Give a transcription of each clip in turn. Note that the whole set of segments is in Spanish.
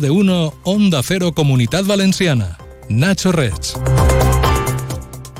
De uno, Onda Cero Comunidad Valenciana. Nacho Rech.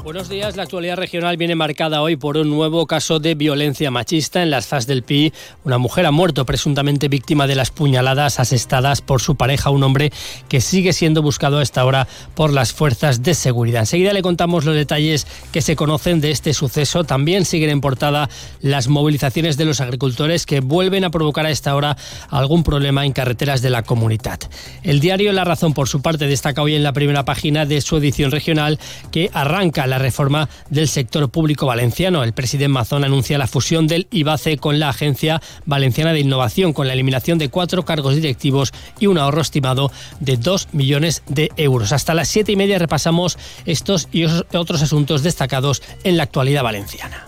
Buenos días. La actualidad regional viene marcada hoy por un nuevo caso de violencia machista en las FAS del Pi. Una mujer ha muerto presuntamente víctima de las puñaladas asestadas por su pareja, un hombre que sigue siendo buscado a esta hora por las fuerzas de seguridad. Enseguida le contamos los detalles que se conocen de este suceso. También siguen en portada las movilizaciones de los agricultores que vuelven a provocar a esta hora algún problema en carreteras de la comunidad. El diario La Razón, por su parte, destaca hoy en la primera página de su edición regional que arranca la reforma del sector público valenciano. El presidente Mazón anuncia la fusión del IBACE con la Agencia Valenciana de Innovación, con la eliminación de cuatro cargos directivos y un ahorro estimado de dos millones de euros. Hasta las siete y media repasamos estos y otros asuntos destacados en la actualidad valenciana.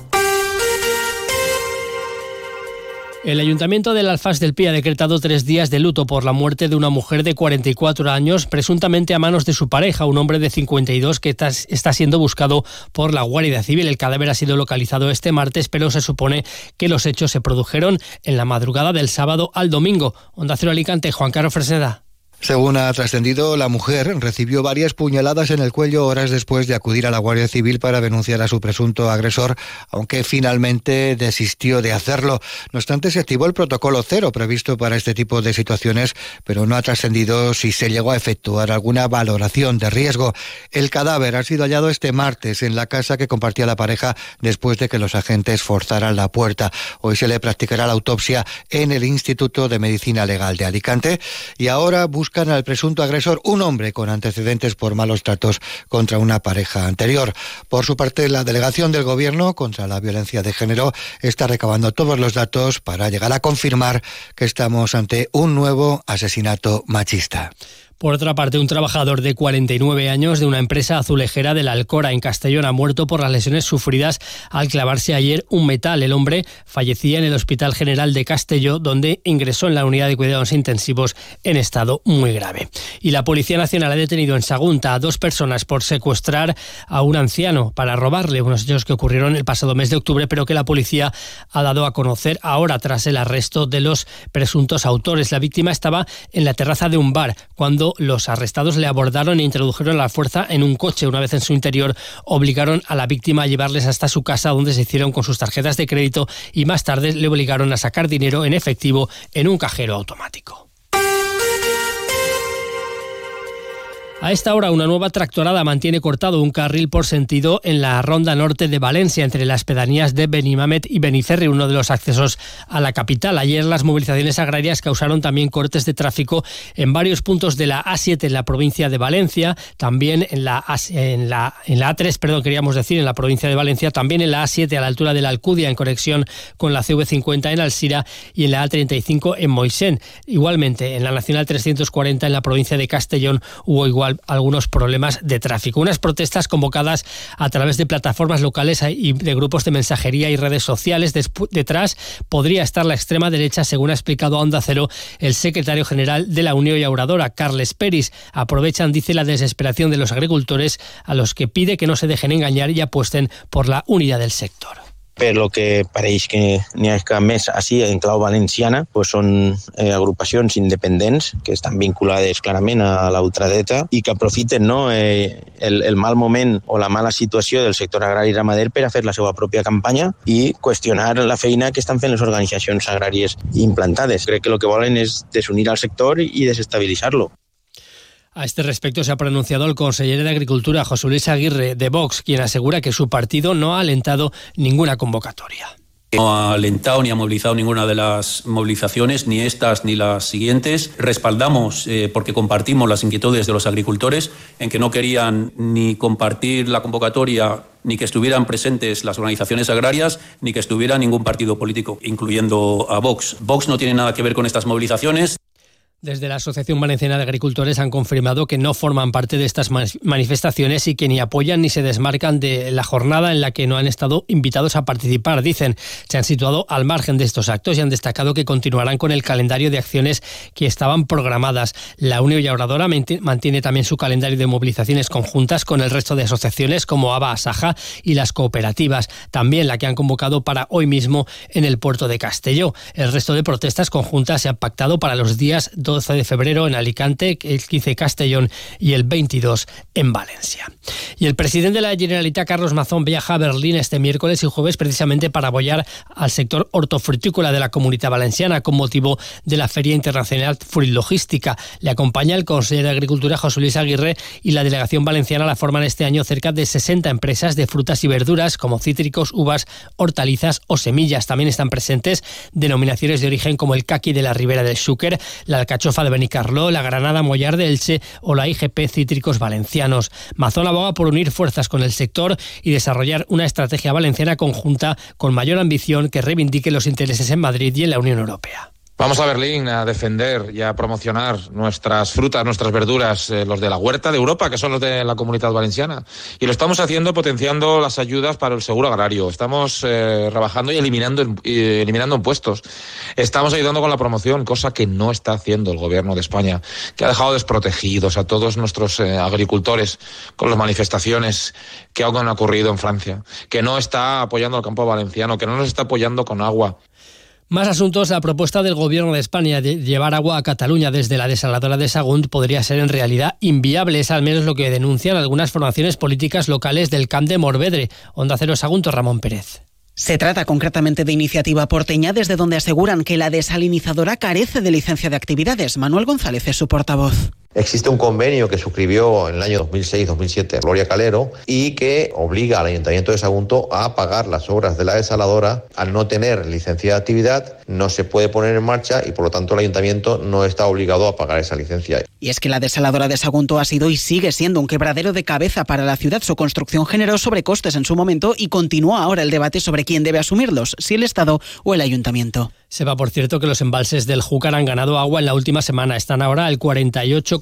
El Ayuntamiento del Alfaz del Pi ha decretado tres días de luto por la muerte de una mujer de 44 años, presuntamente a manos de su pareja, un hombre de 52 que está siendo buscado por la Guardia Civil. El cadáver ha sido localizado este martes, pero se supone que los hechos se produjeron en la madrugada del sábado al domingo. Onda Cero Alicante, Juan Carlos Fresneda. Según ha trascendido, la mujer recibió varias puñaladas en el cuello horas después de acudir a la Guardia Civil para denunciar a su presunto agresor, aunque finalmente desistió de hacerlo. No obstante, se activó el protocolo cero previsto para este tipo de situaciones, pero no ha trascendido si se llegó a efectuar alguna valoración de riesgo. El cadáver ha sido hallado este martes en la casa que compartía la pareja después de que los agentes forzaran la puerta. Hoy se le practicará la autopsia en el Instituto de Medicina Legal de Alicante y ahora busca al presunto agresor, un hombre con antecedentes por malos tratos contra una pareja anterior. Por su parte, la delegación del Gobierno contra la violencia de género está recabando todos los datos para llegar a confirmar que estamos ante un nuevo asesinato machista. Por otra parte, un trabajador de 49 años de una empresa azulejera de la Alcora en Castellón ha muerto por las lesiones sufridas al clavarse ayer un metal. El hombre fallecía en el Hospital General de Castelló, donde ingresó en la unidad de cuidados intensivos en estado muy grave. Y la Policía Nacional ha detenido en Sagunta a dos personas por secuestrar a un anciano para robarle unos hechos que ocurrieron el pasado mes de octubre, pero que la policía ha dado a conocer ahora tras el arresto de los presuntos autores. La víctima estaba en la terraza de un bar cuando los arrestados le abordaron e introdujeron la fuerza en un coche. Una vez en su interior, obligaron a la víctima a llevarles hasta su casa, donde se hicieron con sus tarjetas de crédito y más tarde le obligaron a sacar dinero en efectivo en un cajero automático. A esta hora, una nueva tractorada mantiene cortado un carril por sentido en la ronda norte de Valencia, entre las pedanías de Benimamet y Benicerri, uno de los accesos a la capital. Ayer las movilizaciones agrarias causaron también cortes de tráfico en varios puntos de la A7 en la provincia de Valencia, también en la, en la, en la A3, perdón, queríamos decir, en la provincia de Valencia, también en la A7 a la altura de la Alcudia, en conexión con la CV50 en Alsira y en la A35 en Moisén. Igualmente, en la Nacional 340 en la provincia de Castellón hubo igual algunos problemas de tráfico. Unas protestas convocadas a través de plataformas locales y de grupos de mensajería y redes sociales. detrás podría estar la extrema derecha, según ha explicado a Onda Cero el secretario general de la Unión Yauradora, Carles Peris. Aprovechan, dice, la desesperación de los agricultores a los que pide que no se dejen engañar y apuesten por la unidad del sector. Per lo que pareix que n'hi ha que més així en clau valenciana pues són eh, agrupacions independents que estan vinculades clarament a l'ultradreta i que aprofiten no, eh, el, el mal moment o la mala situació del sector agrari i ramader per a fer la seva pròpia campanya i qüestionar la feina que estan fent les organitzacions agràries implantades. Crec que el que volen és desunir al sector i desestabilitzar-lo. A este respecto se ha pronunciado el consejero de Agricultura, José Luis Aguirre, de Vox, quien asegura que su partido no ha alentado ninguna convocatoria. No ha alentado ni ha movilizado ninguna de las movilizaciones, ni estas ni las siguientes. Respaldamos, eh, porque compartimos las inquietudes de los agricultores, en que no querían ni compartir la convocatoria, ni que estuvieran presentes las organizaciones agrarias, ni que estuviera ningún partido político, incluyendo a Vox. Vox no tiene nada que ver con estas movilizaciones. Desde la Asociación Valenciana de Agricultores han confirmado que no forman parte de estas manifestaciones y que ni apoyan ni se desmarcan de la jornada en la que no han estado invitados a participar. Dicen, se han situado al margen de estos actos y han destacado que continuarán con el calendario de acciones que estaban programadas. La Unión Llauradora mantiene también su calendario de movilizaciones conjuntas con el resto de asociaciones como ABA, Asaja y las cooperativas, también la que han convocado para hoy mismo en el puerto de Castelló. El resto de protestas conjuntas se han pactado para los días 2 12 de febrero en Alicante, el 15 Castellón y el 22 en Valencia. Y el presidente de la Generalitat, Carlos Mazón, viaja a Berlín este miércoles y jueves precisamente para apoyar al sector hortofrutícola de la comunidad valenciana con motivo de la Feria Internacional Fruit Logística. Le acompaña el consejero de Agricultura José Luis Aguirre y la delegación valenciana la forman este año cerca de 60 empresas de frutas y verduras como cítricos, uvas, hortalizas o semillas. También están presentes denominaciones de origen como el caqui de la Ribera del Xúquer, la alcachofa de Benicarló, la granada mollar de Elche o la IGP Cítricos Valencianos. Mazón aboga por unir fuerzas con el sector y desarrollar una estrategia valenciana conjunta con mayor ambición que reivindique los intereses en Madrid y en la Unión Europea. Vamos a Berlín a defender y a promocionar nuestras frutas, nuestras verduras, eh, los de la huerta de Europa, que son los de la comunidad valenciana. Y lo estamos haciendo potenciando las ayudas para el seguro agrario. Estamos eh, rebajando y eliminando, eliminando impuestos. Estamos ayudando con la promoción, cosa que no está haciendo el gobierno de España, que ha dejado desprotegidos a todos nuestros eh, agricultores con las manifestaciones que han ocurrido en Francia, que no está apoyando al campo valenciano, que no nos está apoyando con agua. Más asuntos. La propuesta del Gobierno de España de llevar agua a Cataluña desde la desaladora de Sagunt podría ser en realidad inviable. Es al menos lo que denuncian algunas formaciones políticas locales del Camp de Morvedre. Onda Cero Sagunto, Ramón Pérez. Se trata concretamente de iniciativa porteña desde donde aseguran que la desalinizadora carece de licencia de actividades. Manuel González es su portavoz. Existe un convenio que suscribió en el año 2006-2007 Gloria Calero y que obliga al Ayuntamiento de Sagunto a pagar las obras de la desaladora. Al no tener licencia de actividad, no se puede poner en marcha y por lo tanto el Ayuntamiento no está obligado a pagar esa licencia. Y es que la desaladora de Sagunto ha sido y sigue siendo un quebradero de cabeza para la ciudad. Su construcción generó sobrecostes en su momento y continúa ahora el debate sobre quién debe asumirlos, si el Estado o el Ayuntamiento. Sepa, por cierto, que los embalses del Júcar han ganado agua en la última semana. Están ahora al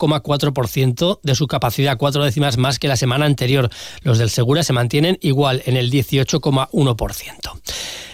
48,4% de su capacidad, cuatro décimas más que la semana anterior. Los del Segura se mantienen igual en el 18,1%.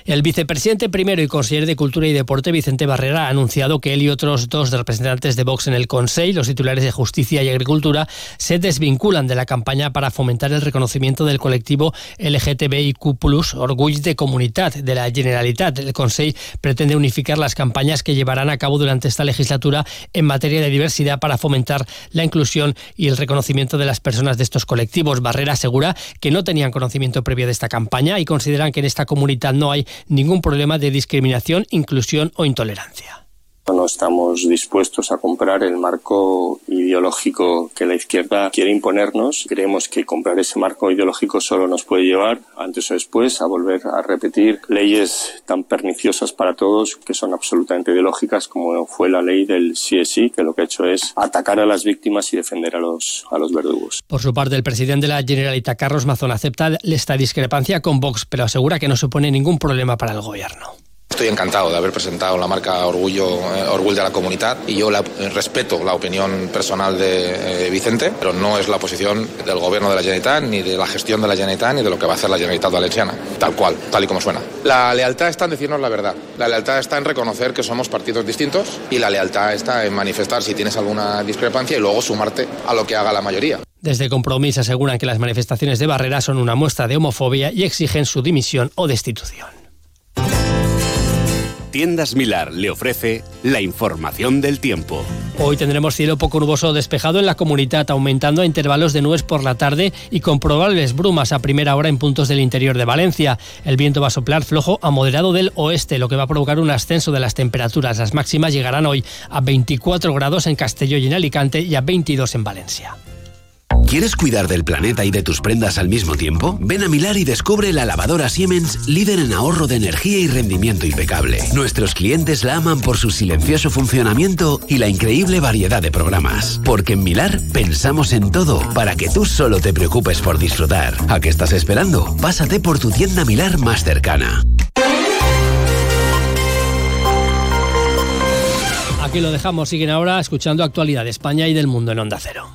El vicepresidente primero y consejero de Cultura y Deporte, Vicente Barrera, ha anunciado que él y otros dos representantes de Vox en el Consejo, los titulares de Justicia y Agricultura, se desvinculan de la campaña para fomentar el reconocimiento del colectivo LGTBIQ+, Orgull de Comunidad de la Generalitat. El Consejo pretende unificar las campañas que llevarán a cabo durante esta legislatura en materia de diversidad para fomentar la inclusión y el reconocimiento de las personas de estos colectivos. Barrera asegura que no tenían conocimiento previo de esta campaña y consideran que en esta comunidad no hay ningún problema de discriminación, inclusión o intolerancia. No estamos dispuestos a comprar el marco ideológico que la izquierda quiere imponernos. Creemos que comprar ese marco ideológico solo nos puede llevar, antes o después, a volver a repetir leyes tan perniciosas para todos que son absolutamente ideológicas como fue la ley del CSI, que lo que ha hecho es atacar a las víctimas y defender a los, a los verdugos. Por su parte, el presidente de la Generalitat, Carlos Mazón, acepta esta discrepancia con Vox, pero asegura que no supone ningún problema para el gobierno. Estoy encantado de haber presentado la marca Orgullo, eh, Orgullo de la Comunidad y yo la, respeto la opinión personal de eh, Vicente, pero no es la posición del gobierno de la Generalitat, ni de la gestión de la Generalitat, ni de lo que va a hacer la Generalitat Valenciana, tal cual, tal y como suena. La lealtad está en decirnos la verdad, la lealtad está en reconocer que somos partidos distintos y la lealtad está en manifestar si tienes alguna discrepancia y luego sumarte a lo que haga la mayoría. Desde Compromís aseguran que las manifestaciones de Barrera son una muestra de homofobia y exigen su dimisión o destitución. Tiendas Milar le ofrece la información del tiempo. Hoy tendremos cielo poco nuboso despejado en la comunidad, aumentando a intervalos de nubes por la tarde y con probables brumas a primera hora en puntos del interior de Valencia. El viento va a soplar flojo a moderado del oeste, lo que va a provocar un ascenso de las temperaturas. Las máximas llegarán hoy a 24 grados en Castelló y en Alicante y a 22 en Valencia. ¿Quieres cuidar del planeta y de tus prendas al mismo tiempo? Ven a Milar y descubre la lavadora Siemens, líder en ahorro de energía y rendimiento impecable. Nuestros clientes la aman por su silencioso funcionamiento y la increíble variedad de programas. Porque en Milar pensamos en todo para que tú solo te preocupes por disfrutar. ¿A qué estás esperando? Pásate por tu tienda Milar más cercana. Aquí lo dejamos, siguen ahora escuchando actualidad de España y del mundo en Onda Cero.